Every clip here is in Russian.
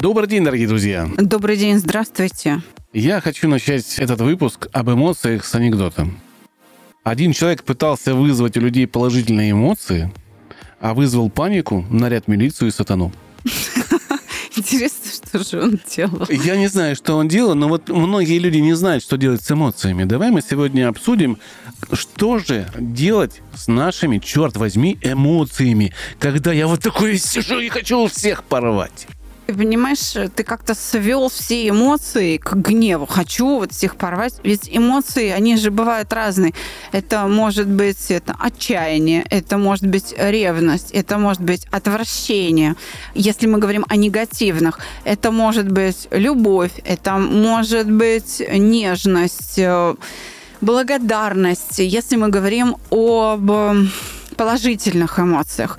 Добрый день, дорогие друзья. Добрый день, здравствуйте. Я хочу начать этот выпуск об эмоциях с анекдотом. Один человек пытался вызвать у людей положительные эмоции, а вызвал панику, наряд милицию и сатану. Интересно, что же он делал? Я не знаю, что он делал, но вот многие люди не знают, что делать с эмоциями. Давай мы сегодня обсудим, что же делать с нашими, черт возьми, эмоциями, когда я вот такой сижу и хочу всех порвать. Ты понимаешь, ты как-то свел все эмоции к гневу. Хочу вот всех порвать. Ведь эмоции, они же бывают разные. Это может быть это отчаяние, это может быть ревность, это может быть отвращение. Если мы говорим о негативных, это может быть любовь, это может быть нежность, э, благодарность. Если мы говорим об положительных эмоциях.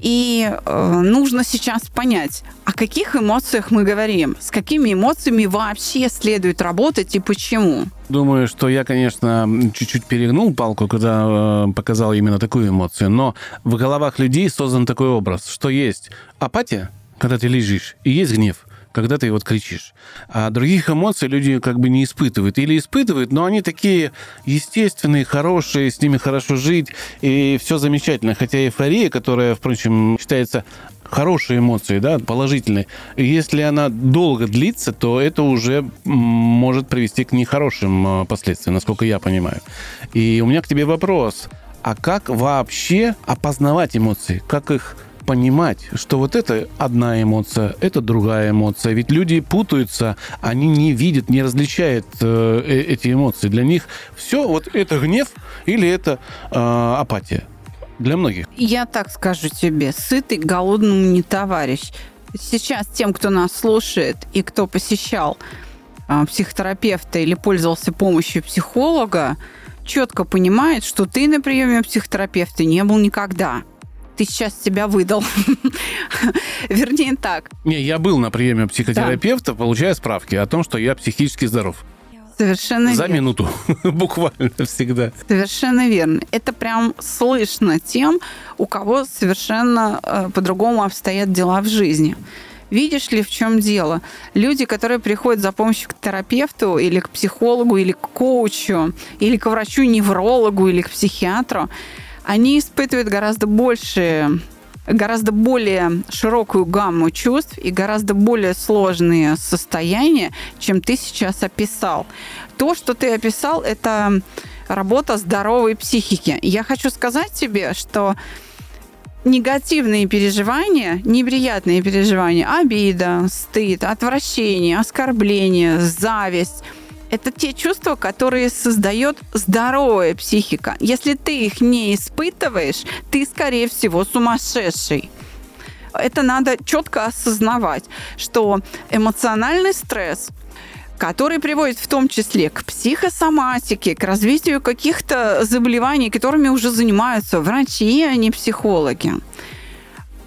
И э, нужно сейчас понять, о каких эмоциях мы говорим, с какими эмоциями вообще следует работать и почему. Думаю, что я, конечно, чуть-чуть перегнул палку, когда э, показал именно такую эмоцию, но в головах людей создан такой образ, что есть апатия, когда ты лежишь, и есть гнев когда ты вот кричишь. А других эмоций люди как бы не испытывают. Или испытывают, но они такие естественные, хорошие, с ними хорошо жить, и все замечательно. Хотя эйфория, которая, впрочем, считается хорошие эмоции, да, положительные. Если она долго длится, то это уже может привести к нехорошим а, последствиям, насколько я понимаю. И у меня к тебе вопрос. А как вообще опознавать эмоции? Как их понимать, что вот это одна эмоция, это другая эмоция. Ведь люди путаются, они не видят, не различают э, э эти эмоции. Для них все, вот это гнев или это э, апатия. Для многих. Я так скажу тебе, сытый голодному не товарищ. Сейчас тем, кто нас слушает и кто посещал э, психотерапевта или пользовался помощью психолога, четко понимает, что ты на приеме психотерапевта не был никогда ты сейчас себя выдал. Вернее, так. Не, я был на приеме психотерапевта, да. получая справки о том, что я психически здоров. Совершенно За верно. минуту, буквально всегда. Совершенно верно. Это прям слышно тем, у кого совершенно э, по-другому обстоят дела в жизни. Видишь ли, в чем дело? Люди, которые приходят за помощью к терапевту или к психологу, или к коучу, или к врачу-неврологу, или к психиатру, они испытывают гораздо больше гораздо более широкую гамму чувств и гораздо более сложные состояния, чем ты сейчас описал. То, что ты описал, это работа здоровой психики. Я хочу сказать тебе, что негативные переживания, неприятные переживания, обида, стыд, отвращение, оскорбление, зависть – это те чувства, которые создает здоровая психика. Если ты их не испытываешь, ты, скорее всего, сумасшедший. Это надо четко осознавать, что эмоциональный стресс который приводит в том числе к психосоматике, к развитию каких-то заболеваний, которыми уже занимаются врачи, а не психологи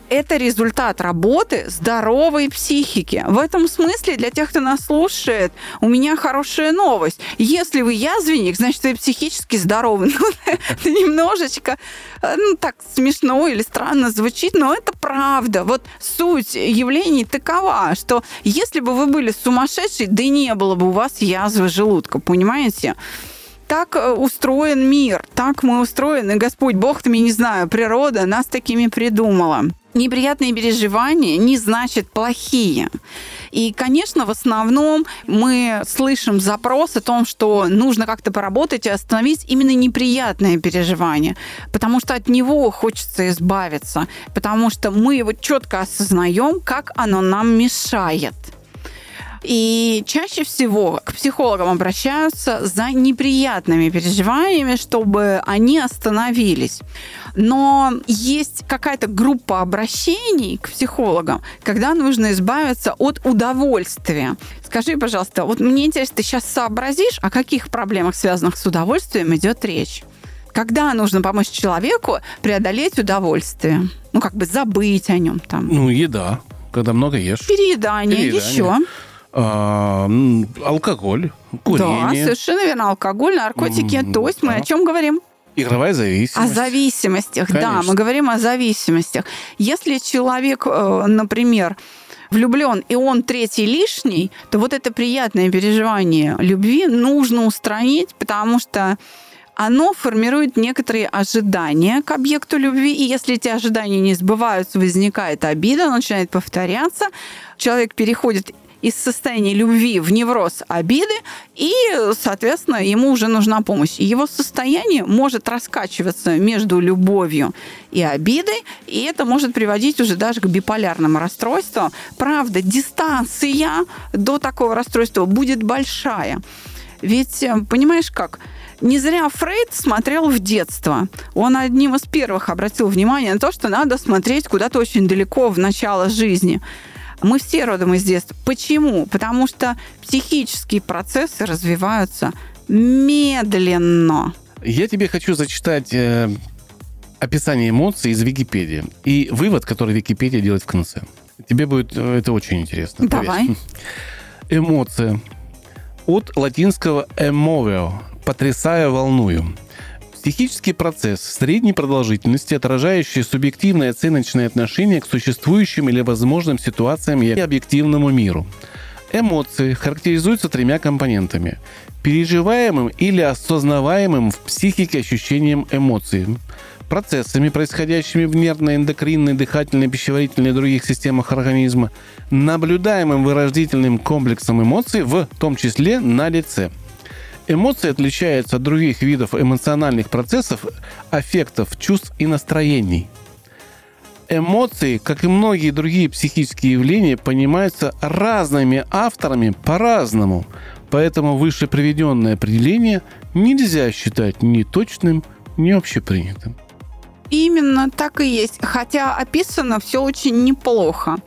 это результат работы здоровой психики. В этом смысле для тех, кто нас слушает, у меня хорошая новость. Если вы язвенник, значит, вы психически здоровы. Ну, это немножечко э, ну, так смешно или странно звучит, но это правда. Вот суть явлений такова, что если бы вы были сумасшедшие, да и не было бы у вас язвы желудка, понимаете? так э, устроен мир, так мы устроены. Господь Бог, там, я не знаю, природа нас такими придумала. Неприятные переживания не значит плохие. И, конечно, в основном мы слышим запрос о том, что нужно как-то поработать и остановить именно неприятное переживание, потому что от него хочется избавиться, потому что мы его четко осознаем, как оно нам мешает. И чаще всего к психологам обращаются за неприятными переживаниями, чтобы они остановились. Но есть какая-то группа обращений к психологам, когда нужно избавиться от удовольствия. Скажи, пожалуйста, вот мне интересно, ты сейчас сообразишь, о каких проблемах, связанных с удовольствием, идет речь? Когда нужно помочь человеку преодолеть удовольствие? Ну, как бы забыть о нем там. Ну, еда, когда много ешь. Переедание, Переедание. еще. А, алкоголь, Да, курение, совершенно верно. Алкоголь, наркотики. М, То есть мы да. о чем говорим? игровая О зависимость. зависимостях, да, Конечно. мы говорим о зависимостях. Если человек, э, например, влюблен, и он третий лишний, то вот это приятное переживание любви нужно устранить, потому что оно формирует некоторые ожидания к объекту любви, и если эти ожидания не сбываются, возникает обида, она начинает повторяться, человек переходит из состояния любви в невроз обиды, и, соответственно, ему уже нужна помощь. И его состояние может раскачиваться между любовью и обидой, и это может приводить уже даже к биполярным расстройствам. Правда, дистанция до такого расстройства будет большая. Ведь, э, понимаешь как, не зря Фрейд смотрел в детство. Он одним из первых обратил внимание на то, что надо смотреть куда-то очень далеко в начало жизни. Мы все родом из детства. Почему? Потому что психические процессы развиваются медленно. Я тебе хочу зачитать э, описание эмоций из Википедии и вывод, который Википедия делает в конце. Тебе будет э, это очень интересно. поверь. Давай. Эмоция. От латинского emoveo – потрясая, волную. Психический процесс средней продолжительности, отражающий субъективное оценочное отношение к существующим или возможным ситуациям и объективному миру. Эмоции характеризуются тремя компонентами. Переживаемым или осознаваемым в психике ощущением эмоций, процессами, происходящими в нервно-эндокринной, дыхательной, пищеварительной и других системах организма, наблюдаемым вырождительным комплексом эмоций, в том числе на лице. Эмоции отличаются от других видов эмоциональных процессов, аффектов, чувств и настроений. Эмоции, как и многие другие психические явления, понимаются разными авторами по-разному, поэтому выше приведенное определение нельзя считать ни точным, ни общепринятым. Именно так и есть. Хотя описано все очень неплохо.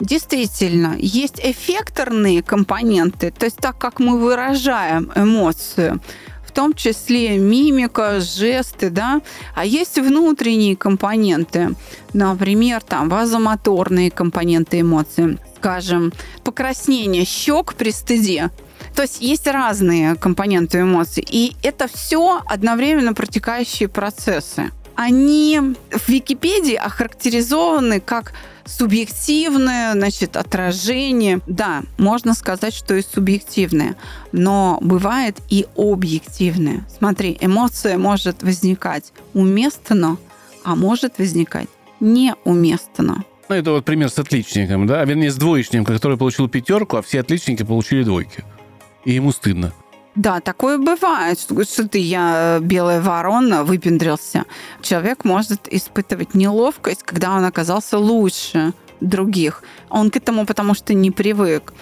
Действительно, есть эффекторные компоненты, то есть так, как мы выражаем эмоцию, в том числе мимика, жесты, да, а есть внутренние компоненты, например, там вазомоторные компоненты эмоций, скажем, покраснение щек при стыде, то есть есть разные компоненты эмоций, и это все одновременно протекающие процессы. Они в Википедии охарактеризованы как субъективное, значит, отражение. Да, можно сказать, что и субъективное, но бывает и объективное. Смотри, эмоция может возникать уместно, а может возникать неуместно. Ну, это вот пример с отличником, да, вернее с двоечником, который получил пятерку, а все отличники получили двойки. И ему стыдно. Да, такое бывает, что, ты, я белая ворона, выпендрился. Человек может испытывать неловкость, когда он оказался лучше других. Он к этому потому что не привык.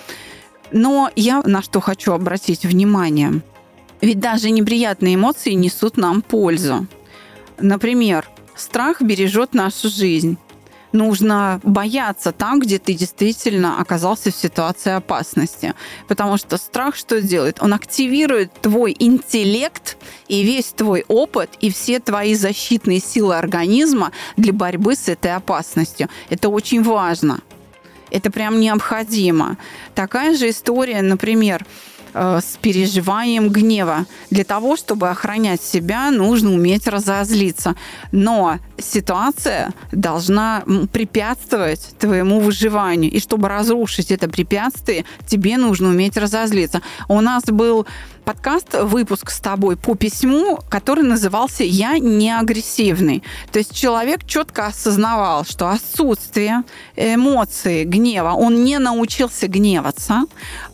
Но я на что хочу обратить внимание. Ведь даже неприятные эмоции несут нам пользу. Например, страх бережет нашу жизнь. Нужно бояться там, где ты действительно оказался в ситуации опасности. Потому что страх что делает? Он активирует твой интеллект и весь твой опыт, и все твои защитные силы организма для борьбы с этой опасностью. Это очень важно. Это прям необходимо. Такая же история, например, переживанием гнева. Для того, чтобы охранять себя, нужно уметь разозлиться. Но ситуация должна препятствовать твоему выживанию. И чтобы разрушить это препятствие, тебе нужно уметь разозлиться. У нас был подкаст, выпуск с тобой по письму, который назывался «Я не агрессивный». То есть человек четко осознавал, что отсутствие эмоций, гнева, он не научился гневаться,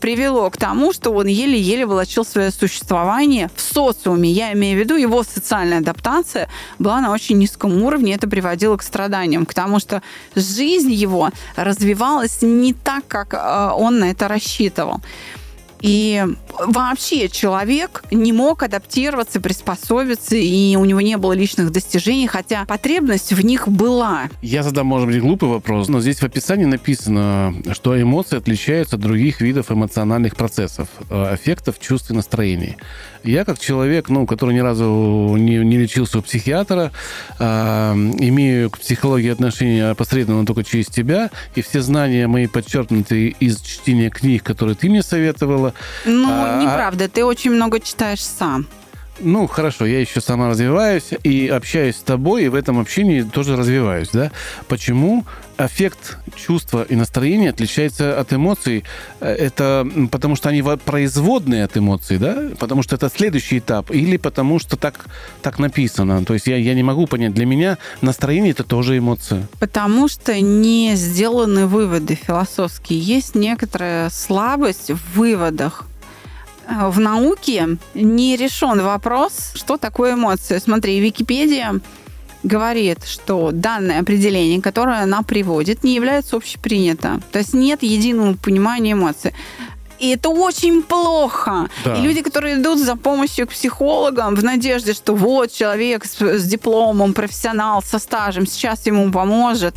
привело к тому, что он еле-еле волочил свое существование в социуме. Я имею в виду, его социальная адаптация была на очень низком уровне, это приводило к страданиям, к тому, что жизнь его развивалась не так, как э, он на это рассчитывал. И вообще человек не мог адаптироваться, приспособиться, и у него не было личных достижений, хотя потребность в них была. Я задам, может быть, глупый вопрос, но здесь в описании написано, что эмоции отличаются от других видов эмоциональных процессов, э, эффектов, чувств и настроений. Я как человек, ну, который ни разу не, не лечился у психиатра, э, имею к психологии отношения посредственно только через тебя, и все знания мои подчеркнуты из чтения книг, которые ты мне советовала. Ну, а, неправда, ты очень много читаешь сам. Ну, хорошо, я еще сама развиваюсь и общаюсь с тобой, и в этом общении тоже развиваюсь, да? Почему эффект чувства и настроения отличается от эмоций? Это потому что они производные от эмоций, да? Потому что это следующий этап? Или потому что так, так написано? То есть я, я не могу понять. Для меня настроение – это тоже эмоция. Потому что не сделаны выводы философские. Есть некоторая слабость в выводах в науке не решен вопрос, что такое эмоция. Смотри, Википедия говорит, что данное определение, которое она приводит, не является общепринято. То есть нет единого понимания эмоций. И это очень плохо. Да. И люди, которые идут за помощью к психологам в надежде, что вот человек с, с дипломом, профессионал, со стажем, сейчас ему поможет,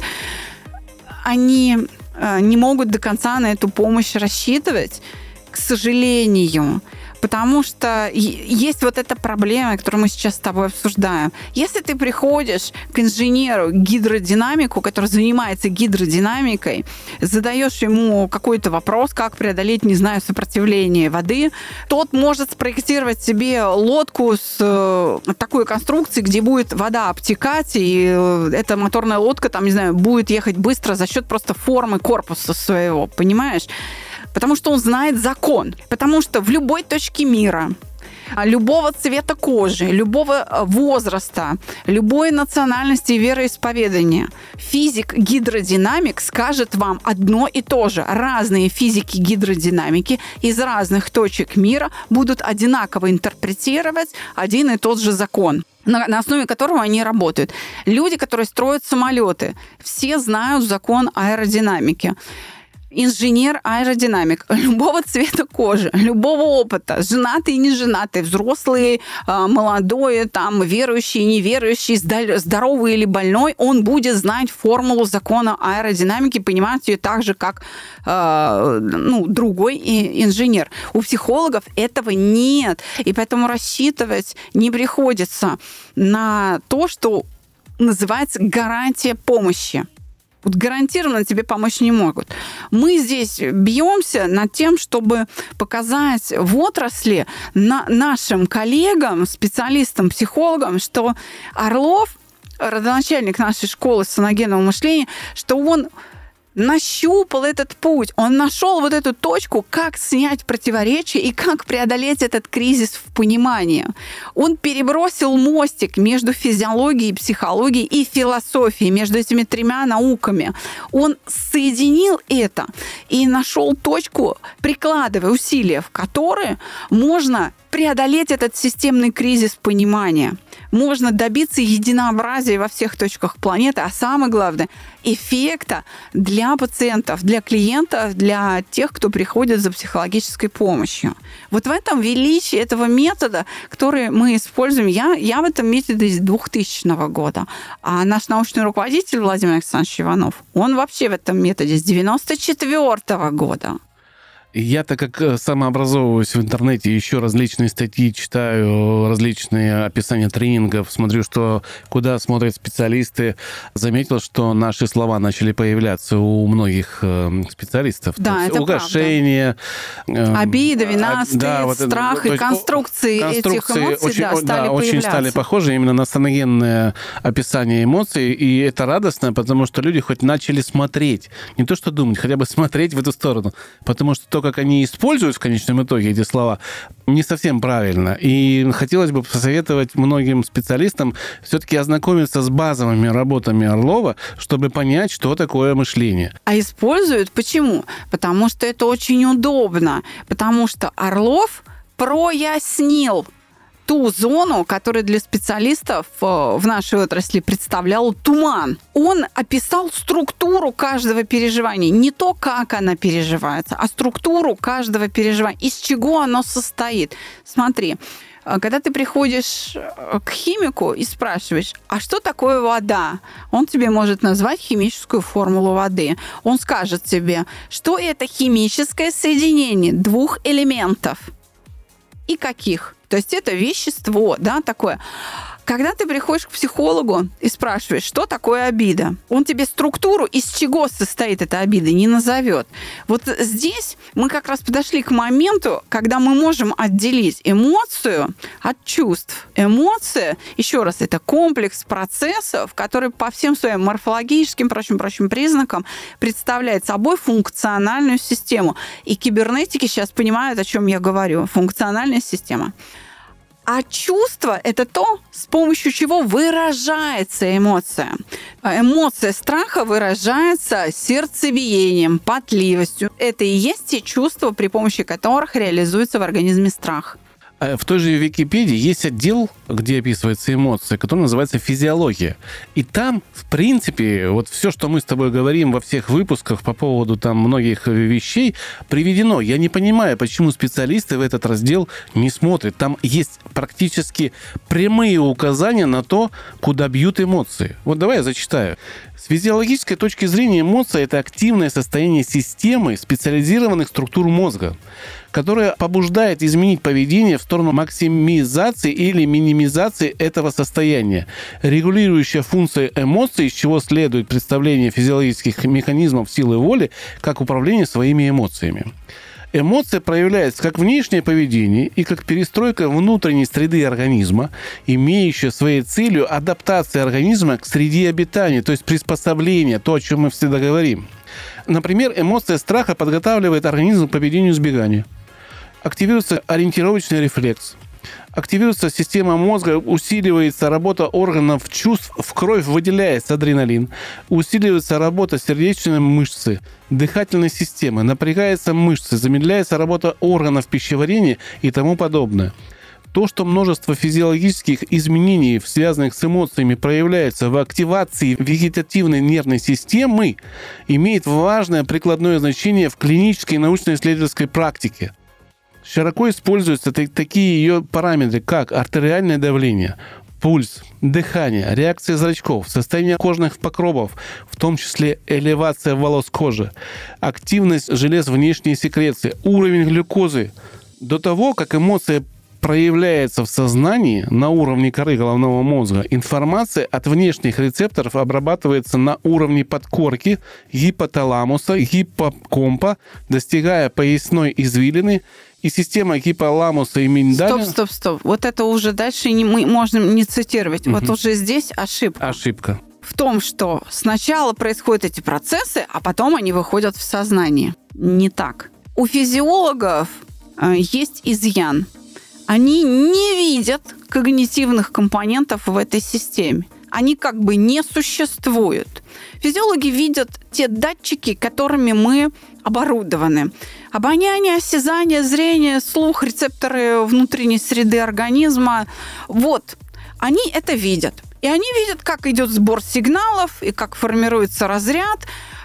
они э, не могут до конца на эту помощь рассчитывать к сожалению. Потому что есть вот эта проблема, которую мы сейчас с тобой обсуждаем. Если ты приходишь к инженеру, гидродинамику, который занимается гидродинамикой, задаешь ему какой-то вопрос, как преодолеть, не знаю, сопротивление воды, тот может спроектировать себе лодку с э, такой конструкцией, где будет вода обтекать, и э, эта моторная лодка, там, не знаю, будет ехать быстро за счет просто формы корпуса своего, понимаешь? Потому что он знает закон. Потому что в любой точке мира любого цвета кожи, любого э, возраста, любой национальности и вероисповедания. Физик гидродинамик скажет вам одно и то же. Разные физики гидродинамики из разных точек мира будут одинаково интерпретировать один и тот же закон на, на основе которого они работают. Люди, которые строят самолеты, все знают закон аэродинамики инженер-аэродинамик любого цвета кожи, любого опыта, женатый и не женатый, взрослый, а, молодой, там, верующий, неверующий, здоровый или больной, он будет знать формулу закона аэродинамики, понимать ее так же, как а, ну, другой инженер. У психологов этого нет, и поэтому рассчитывать не приходится на то, что называется гарантия помощи вот гарантированно тебе помочь не могут. Мы здесь бьемся над тем, чтобы показать в отрасли на нашим коллегам, специалистам, психологам, что Орлов, родоначальник нашей школы саногенного мышления, что он нащупал этот путь, он нашел вот эту точку, как снять противоречие и как преодолеть этот кризис в понимании. Он перебросил мостик между физиологией, психологией и философией, между этими тремя науками. Он соединил это и нашел точку, прикладывая усилия, в которые можно преодолеть этот системный кризис понимания. Можно добиться единообразия во всех точках планеты, а самое главное – эффекта для пациентов, для клиентов, для тех, кто приходит за психологической помощью. Вот в этом величие этого метода, который мы используем. Я, я в этом методе с 2000 года. А наш научный руководитель Владимир Александрович Иванов, он вообще в этом методе с 94 года. Я, так как э, самообразовываюсь в интернете, еще различные статьи читаю, различные описания тренингов, смотрю, что куда смотрят специалисты, заметил, что наши слова начали появляться у многих э, специалистов. Да, это угошение, правда. Э, Обида, вина, а, стыд, да, вот страх и конструкции, конструкции этих эмоций очень, да, стали да, очень стали похожи именно на саногенное описание эмоций, и это радостно, потому что люди хоть начали смотреть, не то что думать, хотя бы смотреть в эту сторону, потому что только как они используют в конечном итоге эти слова, не совсем правильно. И хотелось бы посоветовать многим специалистам все-таки ознакомиться с базовыми работами Орлова, чтобы понять, что такое мышление. А используют почему? Потому что это очень удобно. Потому что Орлов прояснил ту зону, которая для специалистов э, в нашей отрасли представлял туман. Он описал структуру каждого переживания. Не то, как она переживается, а структуру каждого переживания. Из чего оно состоит. Смотри, э, когда ты приходишь э, к химику и спрашиваешь, а что такое вода? Он тебе может назвать химическую формулу воды. Он скажет тебе, что это химическое соединение двух элементов. И каких? То есть это вещество, да, такое. Когда ты приходишь к психологу и спрашиваешь, что такое обида, он тебе структуру, из чего состоит эта обида, не назовет. Вот здесь мы как раз подошли к моменту, когда мы можем отделить эмоцию от чувств. Эмоция, еще раз, это комплекс процессов, который по всем своим морфологическим, прочим-прочим признакам представляет собой функциональную систему. И кибернетики сейчас понимают, о чем я говорю. Функциональная система. А чувство – это то, с помощью чего выражается эмоция. А эмоция страха выражается сердцебиением, потливостью. Это и есть те чувства, при помощи которых реализуется в организме страх. А в той же Википедии есть отдел, где описываются эмоции, который называется физиология. И там, в принципе, вот все, что мы с тобой говорим во всех выпусках по поводу там многих вещей, приведено. Я не понимаю, почему специалисты в этот раздел не смотрят. Там есть практически прямые указания на то, куда бьют эмоции. Вот давай я зачитаю. С физиологической точки зрения эмоция – это активное состояние системы специализированных структур мозга, которое побуждает изменить поведение в сторону максимизации или минимизации этого состояния. Регулирующая функция эмоций, из чего следует представление физиологических механизмов силы воли, как управление своими эмоциями. Эмоция проявляется как внешнее поведение и как перестройка внутренней среды организма, имеющая своей целью адаптация организма к среде обитания, то есть приспособление, то, о чем мы всегда говорим. Например, эмоция страха подготавливает организм к поведению избегания. Активируется ориентировочный рефлекс – активируется система мозга, усиливается работа органов чувств, в кровь выделяется адреналин, усиливается работа сердечной мышцы, дыхательной системы, напрягается мышцы, замедляется работа органов пищеварения и тому подобное. То, что множество физиологических изменений, связанных с эмоциями, проявляется в активации вегетативной нервной системы, имеет важное прикладное значение в клинической научно-исследовательской практике – Широко используются такие ее параметры, как артериальное давление, пульс, дыхание, реакция зрачков, состояние кожных покровов, в том числе элевация волос кожи, активность желез внешней секреции, уровень глюкозы. До того, как эмоция проявляется в сознании на уровне коры головного мозга, информация от внешних рецепторов обрабатывается на уровне подкорки, гипоталамуса, гиппокомпа, достигая поясной извилины и система гиполамуса и миндаля... Стоп, стоп, стоп. Вот это уже дальше не, мы можем не цитировать. Угу. Вот уже здесь ошибка. Ошибка. В том, что сначала происходят эти процессы, а потом они выходят в сознание. Не так. У физиологов э, есть изъян. Они не видят когнитивных компонентов в этой системе. Они как бы не существуют. Физиологи видят те датчики, которыми мы оборудованы. Обоняние, осязание, зрение, слух, рецепторы внутренней среды организма. Вот, они это видят. И они видят, как идет сбор сигналов и как формируется разряд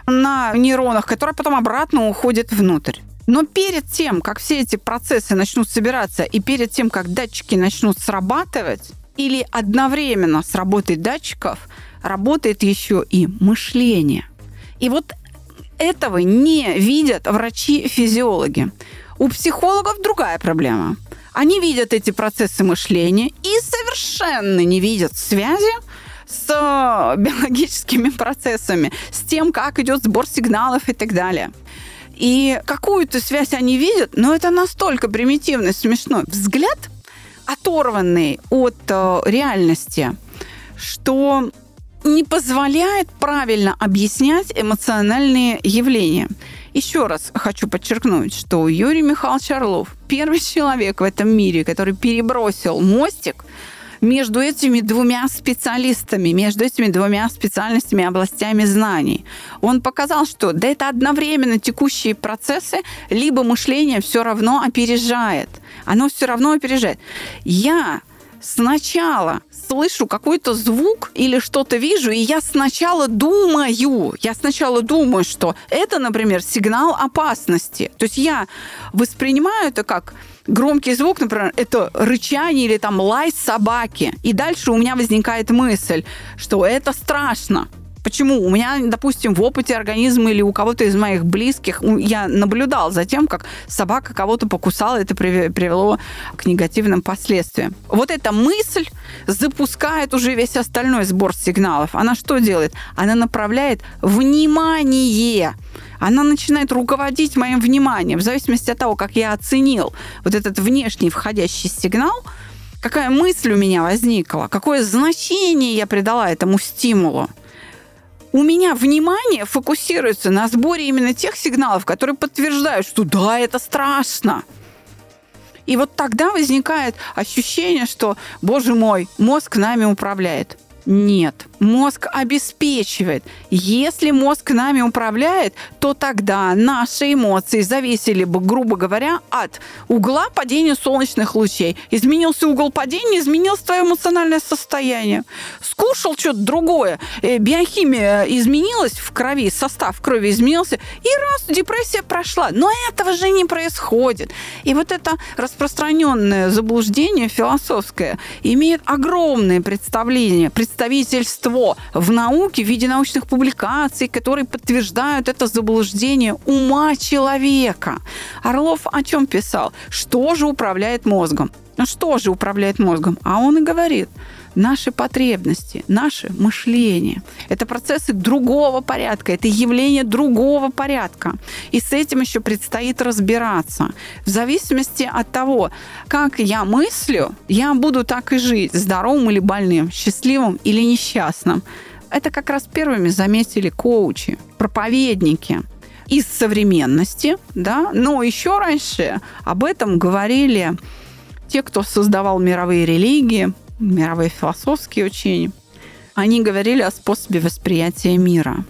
на нейронах, который потом обратно уходит внутрь. Но перед тем, как все эти процессы начнут собираться, и перед тем, как датчики начнут срабатывать, или одновременно с работой датчиков работает еще и мышление. И вот этого не видят врачи-физиологи. У психологов другая проблема. Они видят эти процессы мышления и совершенно не видят связи с э, биологическими процессами, с тем, как идет сбор сигналов и так далее. И какую-то связь они видят, но это настолько примитивный, смешной взгляд, оторванный от э, реальности, что не позволяет правильно объяснять эмоциональные явления. Еще раз хочу подчеркнуть, что Юрий Михайлович Орлов первый человек в этом мире, который перебросил мостик между этими двумя специалистами, между этими двумя специальностями, областями знаний. Он показал, что да это одновременно текущие процессы, либо мышление все равно опережает. Оно все равно опережает. Я сначала слышу какой-то звук или что-то вижу, и я сначала думаю, я сначала думаю, что это, например, сигнал опасности. То есть я воспринимаю это как громкий звук, например, это рычание или там лай собаки. И дальше у меня возникает мысль, что это страшно. Почему? У меня, допустим, в опыте организма или у кого-то из моих близких я наблюдал за тем, как собака кого-то покусала, это привело к негативным последствиям. Вот эта мысль запускает уже весь остальной сбор сигналов. Она что делает? Она направляет внимание она начинает руководить моим вниманием в зависимости от того, как я оценил вот этот внешний входящий сигнал, какая мысль у меня возникла, какое значение я придала этому стимулу у меня внимание фокусируется на сборе именно тех сигналов, которые подтверждают, что да, это страшно. И вот тогда возникает ощущение, что, боже мой, мозг нами управляет. Нет, мозг обеспечивает. Если мозг нами управляет, то тогда наши эмоции зависели бы, грубо говоря, от угла падения солнечных лучей. Изменился угол падения, изменилось твое эмоциональное состояние. Скушал что-то другое, э, биохимия изменилась в крови, состав крови изменился, и раз, депрессия прошла. Но этого же не происходит. И вот это распространенное заблуждение философское имеет огромное представление, представительство в науке в виде научных публикаций, которые подтверждают это заблуждение ума человека. Орлов о чем писал? Что же управляет мозгом? Что же управляет мозгом? А он и говорит – наши потребности, наше мышление. Это процессы другого порядка, это явление другого порядка. И с этим еще предстоит разбираться. В зависимости от того, как я мыслю, я буду так и жить, здоровым или больным, счастливым или несчастным. Это как раз первыми заметили коучи, проповедники из современности, да, но еще раньше об этом говорили те, кто создавал мировые религии, мировые философские учения, они говорили о способе восприятия мира.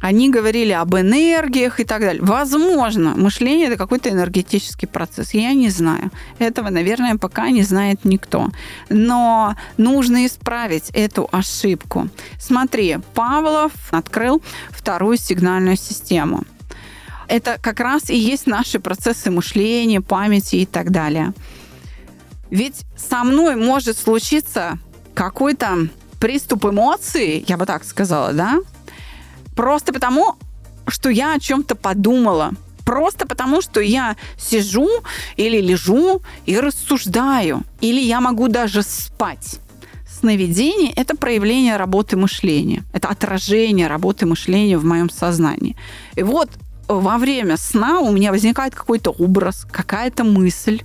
Они говорили об энергиях и так далее. Возможно, мышление – это какой-то энергетический процесс. Я не знаю. Этого, наверное, пока не знает никто. Но нужно исправить эту ошибку. Смотри, Павлов открыл вторую сигнальную систему. Это как раз и есть наши процессы мышления, памяти и так далее. Ведь со мной может случиться какой-то приступ эмоций, я бы так сказала, да? Просто потому, что я о чем-то подумала. Просто потому, что я сижу или лежу и рассуждаю. Или я могу даже спать. Сновидение – это проявление работы мышления. Это отражение работы мышления в моем сознании. И вот во время сна у меня возникает какой-то образ, какая-то мысль,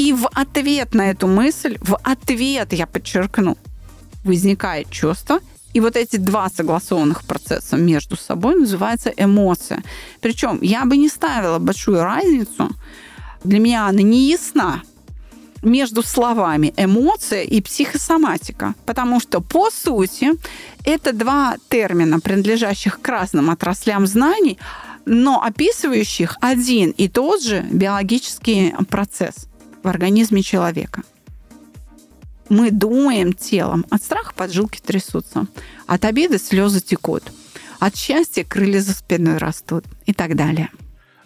и в ответ на эту мысль, в ответ, я подчеркну, возникает чувство, и вот эти два согласованных процесса между собой называются эмоция. Причем я бы не ставила большую разницу, для меня она не ясна, между словами эмоция и психосоматика. Потому что, по сути, это два термина, принадлежащих к разным отраслям знаний, но описывающих один и тот же биологический процесс в организме человека. Мы думаем телом. От страха поджилки трясутся. От обиды слезы текут. От счастья крылья за спиной растут и так далее.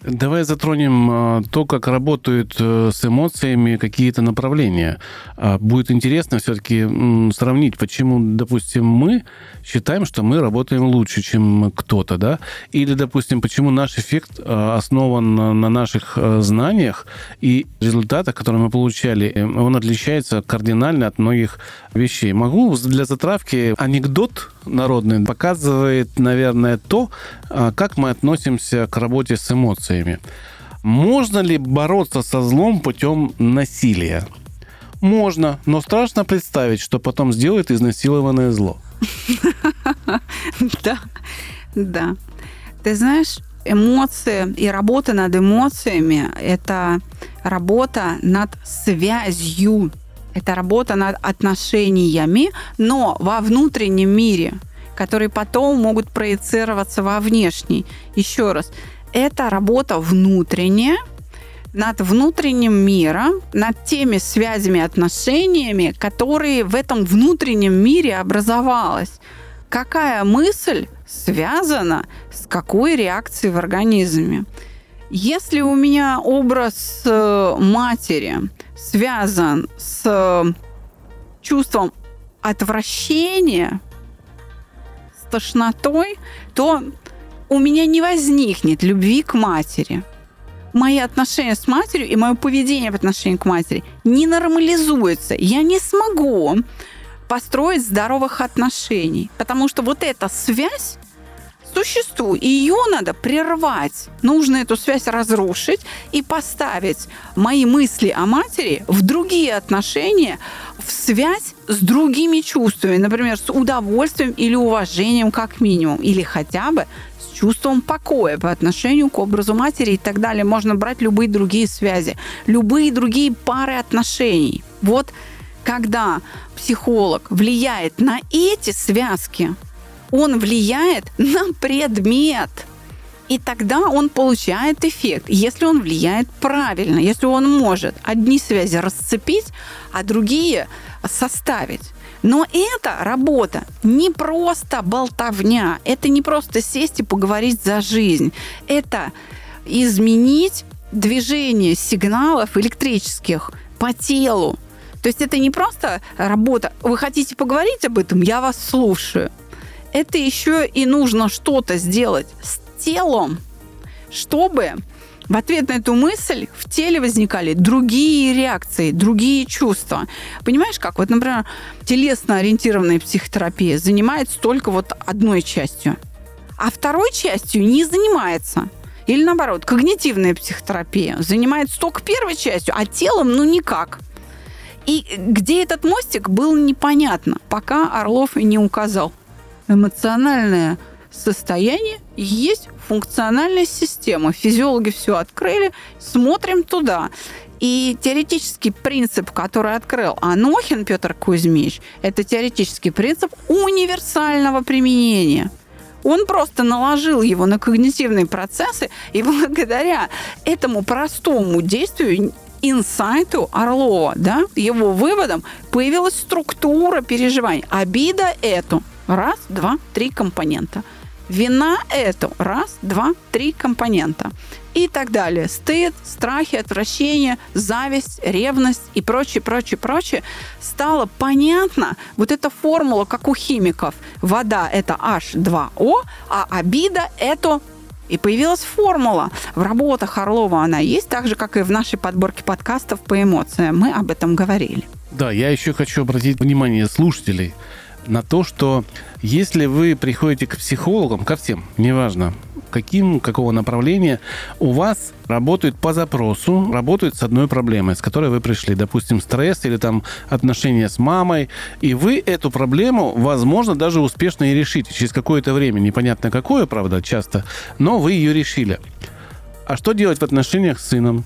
Давай затронем а, то, как работают э, с эмоциями какие-то направления. А, будет интересно все-таки сравнить, почему, допустим, мы считаем, что мы работаем лучше, чем кто-то, да? Или, допустим, почему наш эффект а, основан на наших знаниях и результатах, которые мы получали, э, он отличается кардинально от многих вещей. Могу для затравки анекдот народный показывает, наверное, то, как мы относимся к работе с эмоциями эмоциями. Можно ли бороться со злом путем насилия? Можно, но страшно представить, что потом сделает изнасилованное зло. Да, да. Ты знаешь, эмоции и работа над эмоциями – это работа над связью, это работа над отношениями, но во внутреннем мире, которые потом могут проецироваться во внешний. Еще раз, это работа внутренняя, над внутренним миром, над теми связями, отношениями, которые в этом внутреннем мире образовалась. Какая мысль связана с какой реакцией в организме? Если у меня образ э, матери связан с чувством отвращения, с тошнотой, то у меня не возникнет любви к матери. Мои отношения с матерью и мое поведение в отношении к матери не нормализуется. Я не смогу построить здоровых отношений, потому что вот эта связь существует, ее надо прервать. Нужно эту связь разрушить и поставить мои мысли о матери в другие отношения, в связь с другими чувствами, например, с удовольствием или уважением как минимум, или хотя бы чувством покоя по отношению к образу матери и так далее. Можно брать любые другие связи, любые другие пары отношений. Вот когда психолог влияет на эти связки, он влияет на предмет. И тогда он получает эффект, если он влияет правильно, если он может одни связи расцепить, а другие составить. Но это работа не просто болтовня, это не просто сесть и поговорить за жизнь. Это изменить движение сигналов электрических по телу. То есть это не просто работа. Вы хотите поговорить об этом? Я вас слушаю. Это еще и нужно что-то сделать с телом, чтобы в ответ на эту мысль в теле возникали другие реакции, другие чувства. Понимаешь, как? Вот, например, телесно-ориентированная психотерапия занимается только вот одной частью, а второй частью не занимается. Или наоборот, когнитивная психотерапия занимается только первой частью, а телом ну никак. И где этот мостик, было непонятно, пока Орлов не указал. Эмоциональное состояние есть функциональная система. Физиологи все открыли, смотрим туда. И теоретический принцип, который открыл Анохин Петр Кузьмич, это теоретический принцип универсального применения. Он просто наложил его на когнитивные процессы, и благодаря этому простому действию инсайту Орлова, да, его выводом появилась структура переживаний. Обида эту. Раз, два, три компонента – Вина – это раз, два, три компонента. И так далее. Стыд, страхи, отвращение, зависть, ревность и прочее, прочее, прочее. Стало понятно, вот эта формула, как у химиков. Вода – это H2O, а обида – это и появилась формула. В работах Орлова она есть, так же, как и в нашей подборке подкастов по эмоциям. Мы об этом говорили. Да, я еще хочу обратить внимание слушателей на то, что если вы приходите к психологам, ко всем, неважно, каким, какого направления, у вас работают по запросу, работают с одной проблемой, с которой вы пришли. Допустим, стресс или там отношения с мамой. И вы эту проблему, возможно, даже успешно и решите через какое-то время. Непонятно какое, правда, часто, но вы ее решили. А что делать в отношениях с сыном?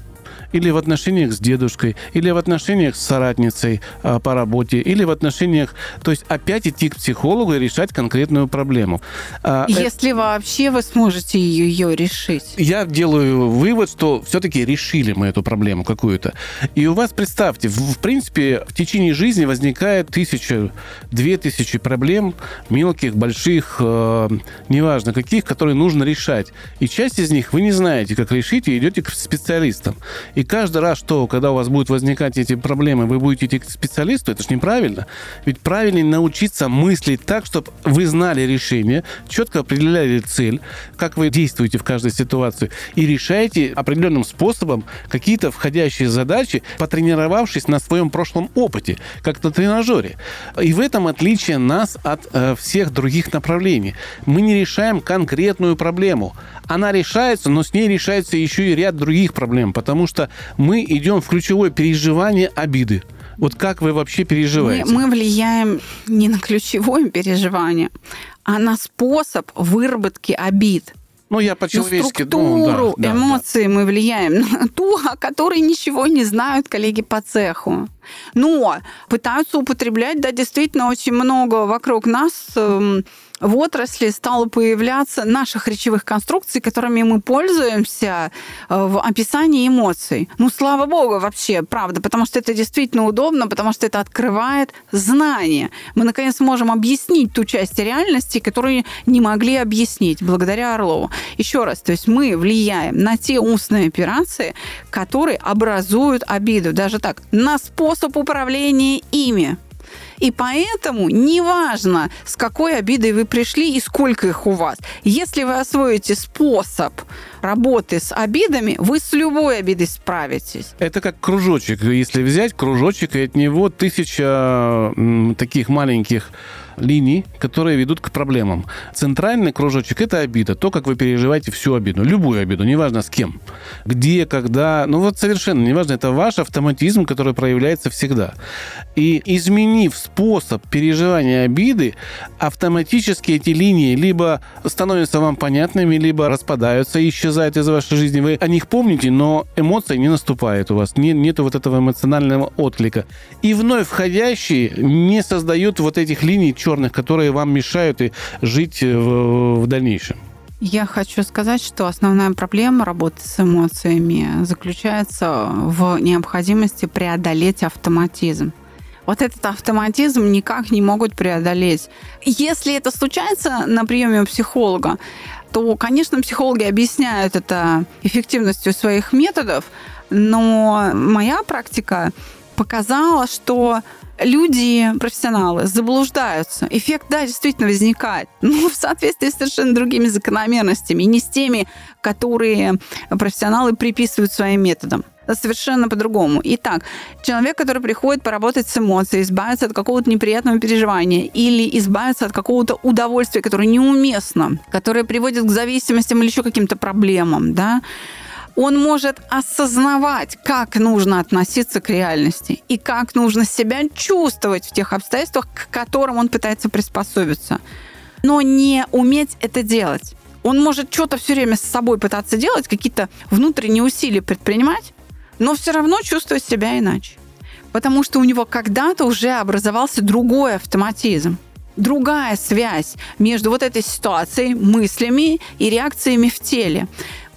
Или в отношениях с дедушкой, или в отношениях с соратницей а, по работе, или в отношениях... То есть опять идти к психологу и решать конкретную проблему. А, э, Если вообще вы сможете ее решить. Я делаю вывод, что все-таки решили мы эту проблему какую-то. И у вас, представьте, в, в принципе, в течение жизни возникает тысяча, две тысячи проблем, мелких, больших, э, неважно каких, которые нужно решать. И часть из них вы не знаете, как решить, и идете к специалистам. И каждый раз, что, когда у вас будут возникать эти проблемы, вы будете идти к специалисту, это же неправильно. Ведь правильнее научиться мыслить так, чтобы вы знали решение, четко определяли цель, как вы действуете в каждой ситуации, и решаете определенным способом какие-то входящие задачи, потренировавшись на своем прошлом опыте, как на тренажере. И в этом отличие нас от э, всех других направлений. Мы не решаем конкретную проблему. Она решается, но с ней решается еще и ряд других проблем, потому что мы идем в ключевое переживание обиды. Вот как вы вообще переживаете? Мы, мы влияем не на ключевое переживание, а на способ выработки обид. Ну, я по-человечески... На структуру ну, да, эмоций да. мы влияем на ту, о которой ничего не знают коллеги по цеху. Но пытаются употреблять, да, действительно, очень много вокруг нас эм, в отрасли стало появляться наших речевых конструкций, которыми мы пользуемся э, в описании эмоций. Ну, слава богу, вообще, правда, потому что это действительно удобно, потому что это открывает знания. Мы, наконец, можем объяснить ту часть реальности, которую не могли объяснить благодаря Орлову. Еще раз, то есть мы влияем на те устные операции, которые образуют обиду. Даже так, на способ управления ими. И поэтому неважно, с какой обидой вы пришли и сколько их у вас. Если вы освоите способ работы с обидами, вы с любой обидой справитесь. Это как кружочек. Если взять кружочек, и от него тысяча таких маленьких линий, которые ведут к проблемам. Центральный кружочек – это обида, то, как вы переживаете всю обиду, любую обиду, неважно с кем, где, когда, ну вот совершенно неважно, это ваш автоматизм, который проявляется всегда. И изменив способ переживания обиды, автоматически эти линии либо становятся вам понятными, либо распадаются исчезают из вашей жизни. Вы о них помните, но эмоция не наступает у вас, не, нету вот этого эмоционального отклика. И вновь входящие не создают вот этих линий черных, которые вам мешают и жить э, в, в дальнейшем? Я хочу сказать, что основная проблема работы с эмоциями заключается в необходимости преодолеть автоматизм. Вот этот автоматизм никак не могут преодолеть. Если это случается на приеме у психолога, то, конечно, психологи объясняют это эффективностью своих методов, но моя практика показала, что люди, профессионалы, заблуждаются. Эффект, да, действительно возникает, но в соответствии с совершенно другими закономерностями, не с теми, которые профессионалы приписывают своим методам совершенно по-другому. Итак, человек, который приходит поработать с эмоцией, избавиться от какого-то неприятного переживания или избавиться от какого-то удовольствия, которое неуместно, которое приводит к зависимостям или еще каким-то проблемам, да, он может осознавать, как нужно относиться к реальности и как нужно себя чувствовать в тех обстоятельствах, к которым он пытается приспособиться. Но не уметь это делать. Он может что-то все время с собой пытаться делать, какие-то внутренние усилия предпринимать, но все равно чувствовать себя иначе. Потому что у него когда-то уже образовался другой автоматизм другая связь между вот этой ситуацией, мыслями и реакциями в теле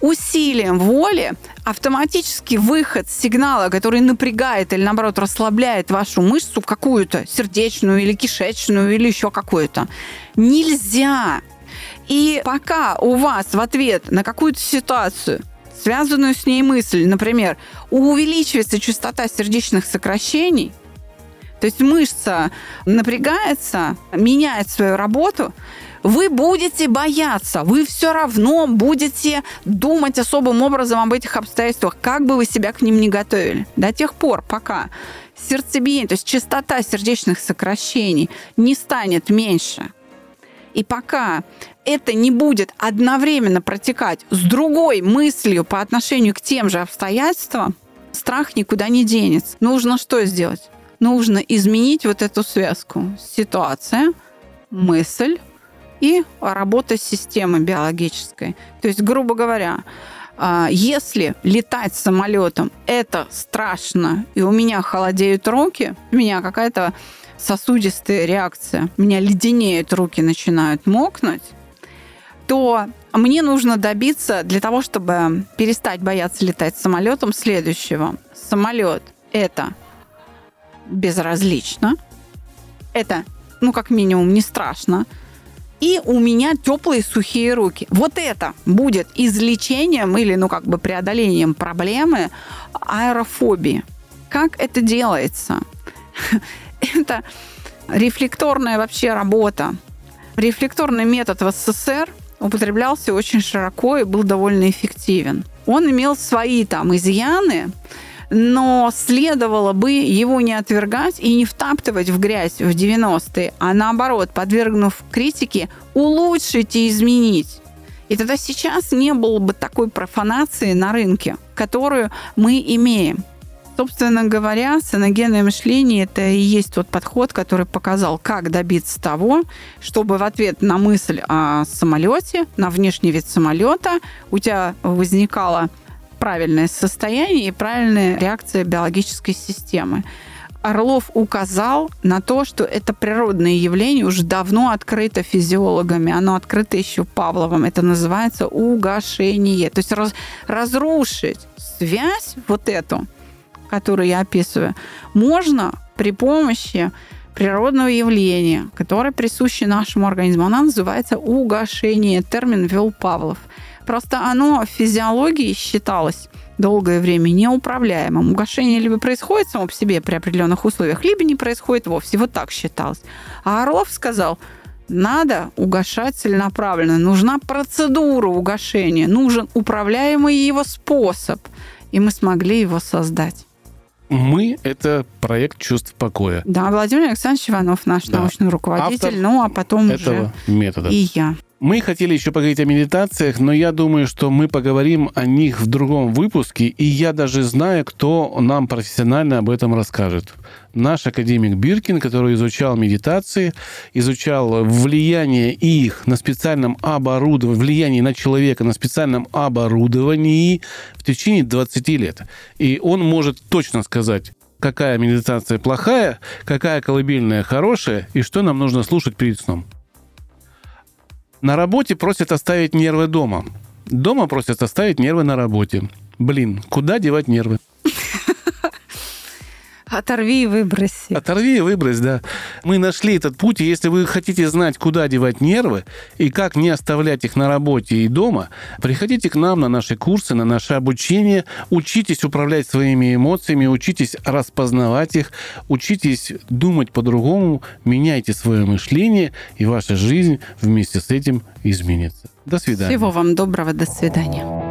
усилием воли автоматический выход сигнала, который напрягает или, наоборот, расслабляет вашу мышцу какую-то, сердечную или кишечную или еще какую-то, нельзя. И пока у вас в ответ на какую-то ситуацию связанную с ней мысль, например, увеличивается частота сердечных сокращений, то есть мышца напрягается, меняет свою работу, вы будете бояться, вы все равно будете думать особым образом об этих обстоятельствах, как бы вы себя к ним не готовили. До тех пор, пока сердцебиение, то есть частота сердечных сокращений не станет меньше, и пока это не будет одновременно протекать с другой мыслью по отношению к тем же обстоятельствам, страх никуда не денется. Нужно что сделать? Нужно изменить вот эту связку. Ситуация, мысль, и работа системы биологической. То есть, грубо говоря, а, если летать самолетом это страшно, и у меня холодеют руки, у меня какая-то сосудистая реакция, у меня леденеют руки, начинают мокнуть, то мне нужно добиться для того, чтобы перестать бояться летать самолетом следующего. Самолет это безразлично, это, ну, как минимум, не страшно, и у меня теплые сухие руки. Вот это будет излечением или, ну, как бы преодолением проблемы аэрофобии. Как это делается? Это рефлекторная вообще работа. Рефлекторный метод в СССР употреблялся очень широко и был довольно эффективен. Он имел свои там изъяны, но следовало бы его не отвергать и не втаптывать в грязь в 90-е, а наоборот, подвергнув критике, улучшить и изменить. И тогда сейчас не было бы такой профанации на рынке, которую мы имеем. Собственно говоря, саногенное мышление – это и есть тот подход, который показал, как добиться того, чтобы в ответ на мысль о самолете, на внешний вид самолета, у тебя возникало правильное состояние и правильная реакция биологической системы. Орлов указал на то, что это природное явление уже давно открыто физиологами, оно открыто еще Павловым. Это называется угошение. То есть раз, разрушить связь вот эту, которую я описываю, можно при помощи природного явления, которое присуще нашему организму. Она называется угошение. Термин ввел Павлов. Просто оно в физиологии считалось долгое время неуправляемым. Угошение либо происходит само по себе при определенных условиях, либо не происходит вовсе. Вот так считалось. А Орлов сказал, надо угошать целенаправленно. Нужна процедура угошения, нужен управляемый его способ. И мы смогли его создать. Мы — это проект чувств покоя. Да, Владимир Александрович Иванов, наш да. научный руководитель, Автор ну а потом этого уже метода. и я. Мы хотели еще поговорить о медитациях, но я думаю, что мы поговорим о них в другом выпуске, и я даже знаю, кто нам профессионально об этом расскажет. Наш академик Биркин, который изучал медитации, изучал влияние их на специальном оборудовании, влияние на человека на специальном оборудовании в течение 20 лет. И он может точно сказать, какая медитация плохая, какая колыбельная хорошая, и что нам нужно слушать перед сном. На работе просят оставить нервы дома. Дома просят оставить нервы на работе. Блин, куда девать нервы? Оторви и выброси. Оторви и выбрось, да. Мы нашли этот путь, и если вы хотите знать, куда девать нервы и как не оставлять их на работе и дома, приходите к нам на наши курсы, на наше обучение, учитесь управлять своими эмоциями, учитесь распознавать их, учитесь думать по-другому, меняйте свое мышление, и ваша жизнь вместе с этим изменится. До свидания. Всего вам доброго, до свидания.